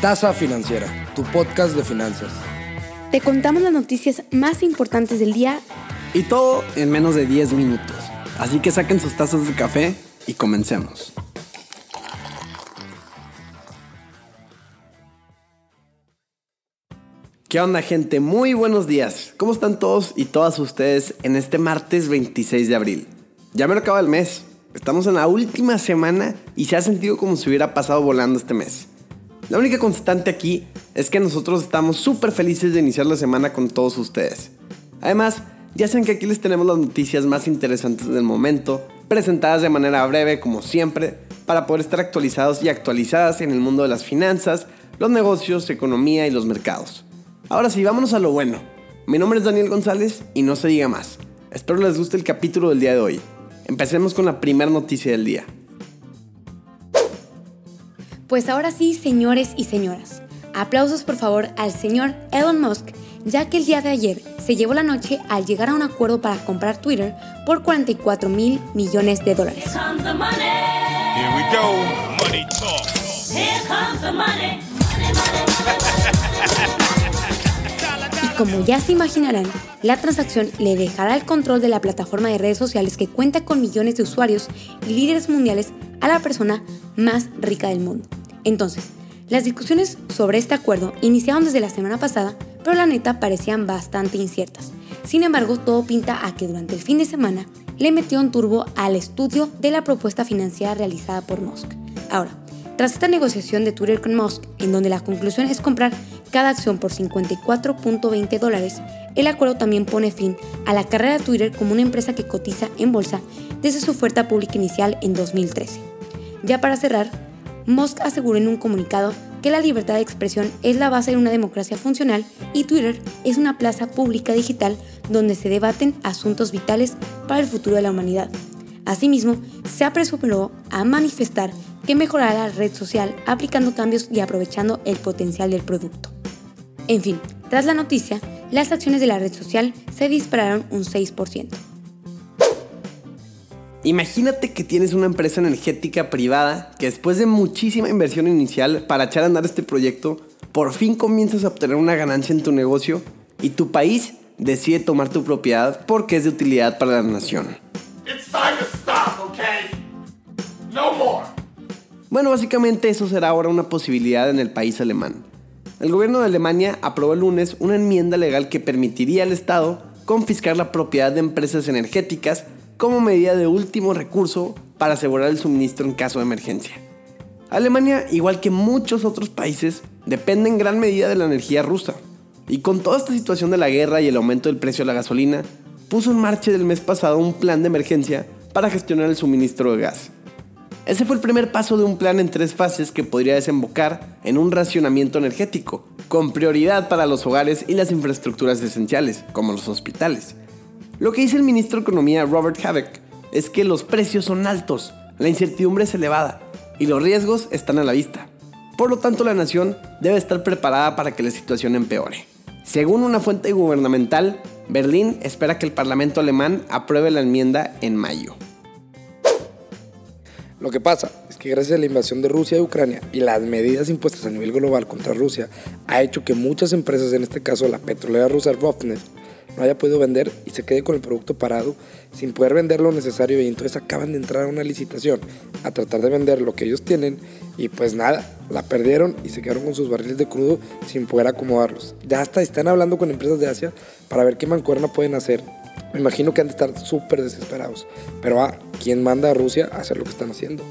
Taza Financiera, tu podcast de finanzas. Te contamos las noticias más importantes del día y todo en menos de 10 minutos. Así que saquen sus tazas de café y comencemos. ¿Qué onda gente? Muy buenos días. ¿Cómo están todos y todas ustedes en este martes 26 de abril? Ya me lo acaba el mes. Estamos en la última semana y se ha sentido como si hubiera pasado volando este mes. La única constante aquí es que nosotros estamos súper felices de iniciar la semana con todos ustedes. Además, ya saben que aquí les tenemos las noticias más interesantes del momento, presentadas de manera breve como siempre, para poder estar actualizados y actualizadas en el mundo de las finanzas, los negocios, economía y los mercados. Ahora sí, vámonos a lo bueno. Mi nombre es Daniel González y no se diga más. Espero les guste el capítulo del día de hoy. Empecemos con la primera noticia del día. Pues ahora sí, señores y señoras, aplausos por favor al señor Elon Musk, ya que el día de ayer se llevó la noche al llegar a un acuerdo para comprar Twitter por 44 mil millones de dólares. Y como ya se imaginarán, la transacción le dejará el control de la plataforma de redes sociales que cuenta con millones de usuarios y líderes mundiales a la persona más rica del mundo. Entonces, las discusiones sobre este acuerdo iniciaron desde la semana pasada, pero la neta parecían bastante inciertas. Sin embargo, todo pinta a que durante el fin de semana le metió un turbo al estudio de la propuesta financiera realizada por Musk. Ahora, tras esta negociación de Twitter con Musk, en donde la conclusión es comprar cada acción por 54.20 dólares, el acuerdo también pone fin a la carrera de Twitter como una empresa que cotiza en bolsa desde su oferta pública inicial en 2013. Ya para cerrar, Musk aseguró en un comunicado que la libertad de expresión es la base de una democracia funcional y Twitter es una plaza pública digital donde se debaten asuntos vitales para el futuro de la humanidad. Asimismo, se apresuró a manifestar que mejorará la red social aplicando cambios y aprovechando el potencial del producto. En fin, tras la noticia, las acciones de la red social se dispararon un 6%. Imagínate que tienes una empresa energética privada que después de muchísima inversión inicial para echar a andar este proyecto, por fin comienzas a obtener una ganancia en tu negocio y tu país decide tomar tu propiedad porque es de utilidad para la nación. Bueno, básicamente eso será ahora una posibilidad en el país alemán. El gobierno de Alemania aprobó el lunes una enmienda legal que permitiría al Estado confiscar la propiedad de empresas energéticas como medida de último recurso para asegurar el suministro en caso de emergencia. Alemania, igual que muchos otros países, depende en gran medida de la energía rusa. Y con toda esta situación de la guerra y el aumento del precio de la gasolina, puso en marcha el mes pasado un plan de emergencia para gestionar el suministro de gas. Ese fue el primer paso de un plan en tres fases que podría desembocar en un racionamiento energético, con prioridad para los hogares y las infraestructuras esenciales, como los hospitales. Lo que dice el ministro de Economía Robert Habeck es que los precios son altos, la incertidumbre es elevada y los riesgos están a la vista. Por lo tanto, la nación debe estar preparada para que la situación empeore. Según una fuente gubernamental, Berlín espera que el Parlamento alemán apruebe la enmienda en mayo. Lo que pasa es que gracias a la invasión de Rusia de Ucrania y las medidas impuestas a nivel global contra Rusia, ha hecho que muchas empresas, en este caso la petrolera rusa Rosneft, no haya podido vender y se quede con el producto parado sin poder vender lo necesario y entonces acaban de entrar a una licitación a tratar de vender lo que ellos tienen y pues nada, la perdieron y se quedaron con sus barriles de crudo sin poder acomodarlos. Ya hasta están hablando con empresas de Asia para ver qué mancuerna pueden hacer. Me imagino que han de estar súper desesperados. Pero ah, ¿quién manda a Rusia a hacer lo que están haciendo?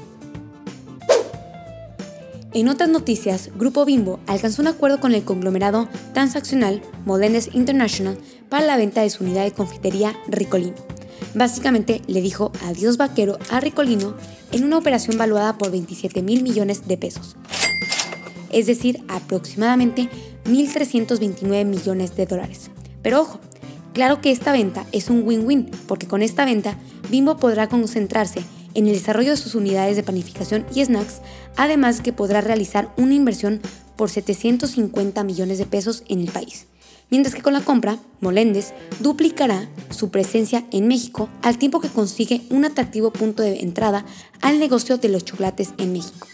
En otras noticias, Grupo Bimbo alcanzó un acuerdo con el conglomerado transaccional Modenes International para la venta de su unidad de confitería Ricolino. Básicamente le dijo adiós vaquero a Ricolino en una operación valuada por 27 mil millones de pesos, es decir, aproximadamente 1.329 millones de dólares. Pero ojo, claro que esta venta es un win-win, porque con esta venta Bimbo podrá concentrarse en el desarrollo de sus unidades de panificación y snacks, además que podrá realizar una inversión por 750 millones de pesos en el país. Mientras que con la compra, Moléndez duplicará su presencia en México al tiempo que consigue un atractivo punto de entrada al negocio de los chocolates en México.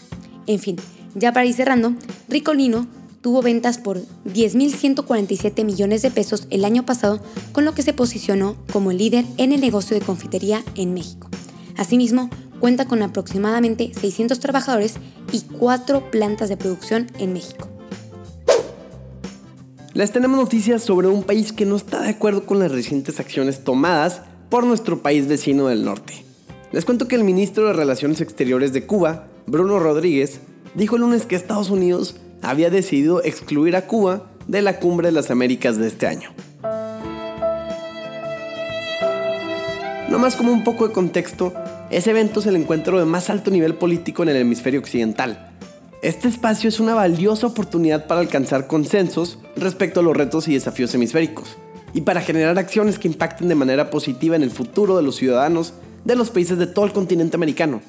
En fin, Ya para ir cerrando, Ricolino tuvo ventas por 10.147 millones de pesos el año pasado, con lo que se posicionó como el líder en el negocio de confitería en México. Asimismo, cuenta con aproximadamente 600 trabajadores y 4 plantas de producción en México. Les tenemos noticias sobre un país que no está de acuerdo con las recientes acciones tomadas por nuestro país vecino del norte. Les cuento que el ministro de Relaciones Exteriores de Cuba, Bruno Rodríguez, dijo el lunes que Estados Unidos había decidido excluir a Cuba de la Cumbre de las Américas de este año. No más como un poco de contexto, ese evento es el encuentro de más alto nivel político en el hemisferio occidental, este espacio es una valiosa oportunidad para alcanzar consensos respecto a los retos y desafíos hemisféricos y para generar acciones que impacten de manera positiva en el futuro de los ciudadanos de los países de todo el continente americano.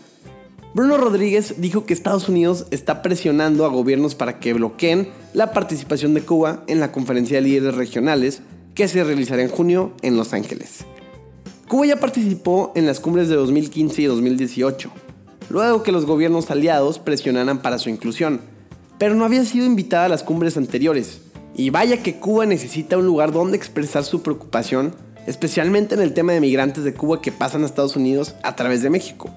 Bruno Rodríguez dijo que Estados Unidos está presionando a gobiernos para que bloqueen la participación de Cuba en la conferencia de líderes regionales que se realizará en junio en Los Ángeles. Cuba ya participó en las cumbres de 2015 y 2018 luego que los gobiernos aliados presionaran para su inclusión, pero no había sido invitada a las cumbres anteriores. Y vaya que Cuba necesita un lugar donde expresar su preocupación, especialmente en el tema de migrantes de Cuba que pasan a Estados Unidos a través de México.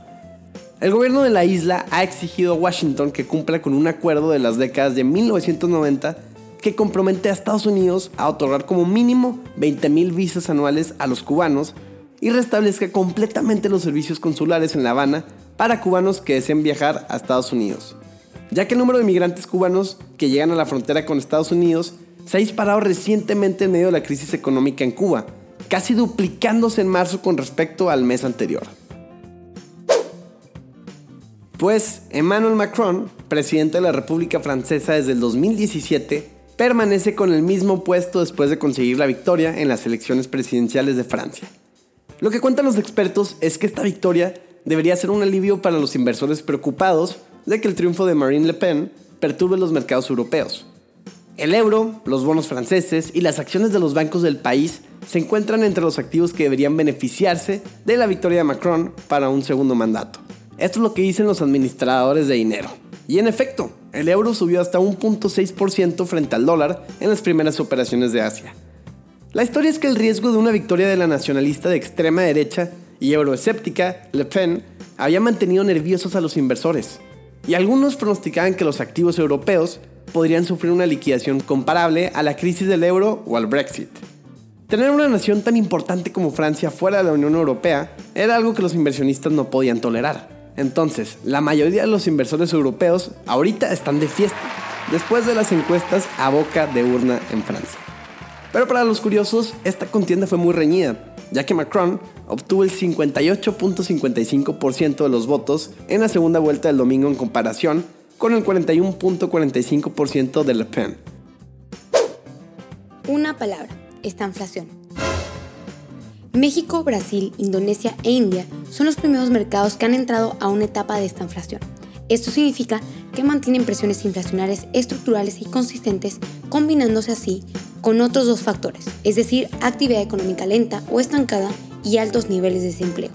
El gobierno de la isla ha exigido a Washington que cumpla con un acuerdo de las décadas de 1990 que compromete a Estados Unidos a otorgar como mínimo 20.000 visas anuales a los cubanos y restablezca completamente los servicios consulares en La Habana para cubanos que deseen viajar a Estados Unidos, ya que el número de migrantes cubanos que llegan a la frontera con Estados Unidos se ha disparado recientemente en medio de la crisis económica en Cuba, casi duplicándose en marzo con respecto al mes anterior. Pues Emmanuel Macron, presidente de la República Francesa desde el 2017, permanece con el mismo puesto después de conseguir la victoria en las elecciones presidenciales de Francia. Lo que cuentan los expertos es que esta victoria debería ser un alivio para los inversores preocupados de que el triunfo de Marine Le Pen perturbe los mercados europeos. El euro, los bonos franceses y las acciones de los bancos del país se encuentran entre los activos que deberían beneficiarse de la victoria de Macron para un segundo mandato. Esto es lo que dicen los administradores de dinero. Y en efecto, el euro subió hasta un 1.6% frente al dólar en las primeras operaciones de Asia. La historia es que el riesgo de una victoria de la nacionalista de extrema derecha y euroescéptica, Le Pen había mantenido nerviosos a los inversores, y algunos pronosticaban que los activos europeos podrían sufrir una liquidación comparable a la crisis del euro o al Brexit. Tener una nación tan importante como Francia fuera de la Unión Europea era algo que los inversionistas no podían tolerar. Entonces, la mayoría de los inversores europeos ahorita están de fiesta, después de las encuestas a boca de urna en Francia. Pero para los curiosos, esta contienda fue muy reñida, ya que Macron obtuvo el 58.55% de los votos en la segunda vuelta del domingo en comparación con el 41.45% de Le Pen. Una palabra, esta inflación. México, Brasil, Indonesia e India son los primeros mercados que han entrado a una etapa de esta inflación. Esto significa que mantienen presiones inflacionarias estructurales y consistentes, combinándose así con otros dos factores, es decir, actividad económica lenta o estancada y altos niveles de desempleo.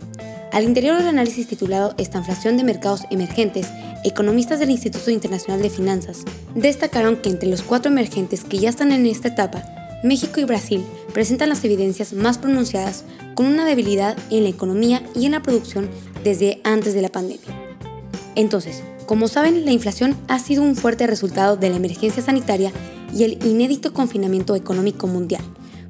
Al interior del análisis titulado Esta inflación de mercados emergentes, economistas del Instituto Internacional de Finanzas destacaron que entre los cuatro emergentes que ya están en esta etapa, México y Brasil presentan las evidencias más pronunciadas con una debilidad en la economía y en la producción desde antes de la pandemia. Entonces, como saben, la inflación ha sido un fuerte resultado de la emergencia sanitaria y el inédito confinamiento económico mundial,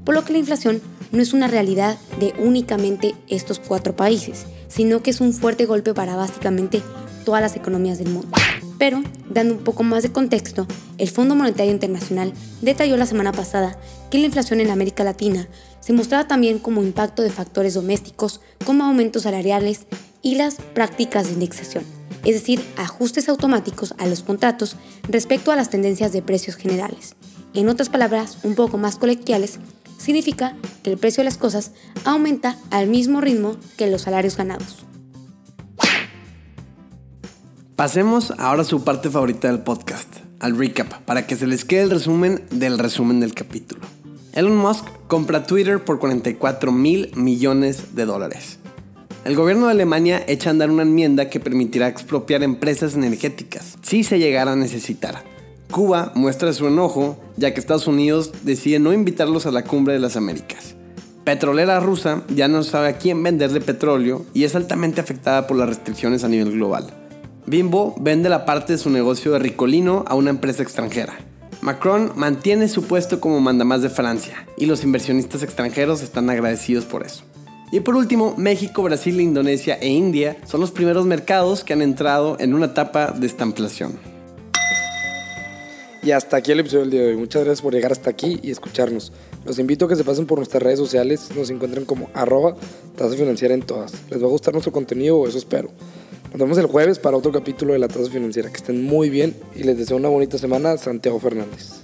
por lo que la inflación no es una realidad de únicamente estos cuatro países, sino que es un fuerte golpe para básicamente todas las economías del mundo. Pero, dando un poco más de contexto, el Fondo Monetario Internacional detalló la semana pasada que la inflación en América Latina se mostraba también como impacto de factores domésticos como aumentos salariales y las prácticas de indexación es decir, ajustes automáticos a los contratos respecto a las tendencias de precios generales. En otras palabras, un poco más colegiales, significa que el precio de las cosas aumenta al mismo ritmo que los salarios ganados. Pasemos ahora a su parte favorita del podcast, al recap, para que se les quede el resumen del resumen del capítulo. Elon Musk compra Twitter por 44 mil millones de dólares. El gobierno de Alemania echa a andar una enmienda que permitirá expropiar empresas energéticas, si se llegara a necesitar. Cuba muestra su enojo, ya que Estados Unidos decide no invitarlos a la cumbre de las Américas. Petrolera rusa ya no sabe a quién venderle petróleo y es altamente afectada por las restricciones a nivel global. Bimbo vende la parte de su negocio de Ricolino a una empresa extranjera. Macron mantiene su puesto como mandamás de Francia y los inversionistas extranjeros están agradecidos por eso. Y por último, México, Brasil, Indonesia e India son los primeros mercados que han entrado en una etapa de estamplación. Y hasta aquí el episodio del día de hoy. Muchas gracias por llegar hasta aquí y escucharnos. Los invito a que se pasen por nuestras redes sociales. Nos encuentren como arroba tasa financiera en todas. Les va a gustar nuestro contenido, eso espero. Nos vemos el jueves para otro capítulo de la tasa financiera. Que estén muy bien y les deseo una bonita semana. Santiago Fernández.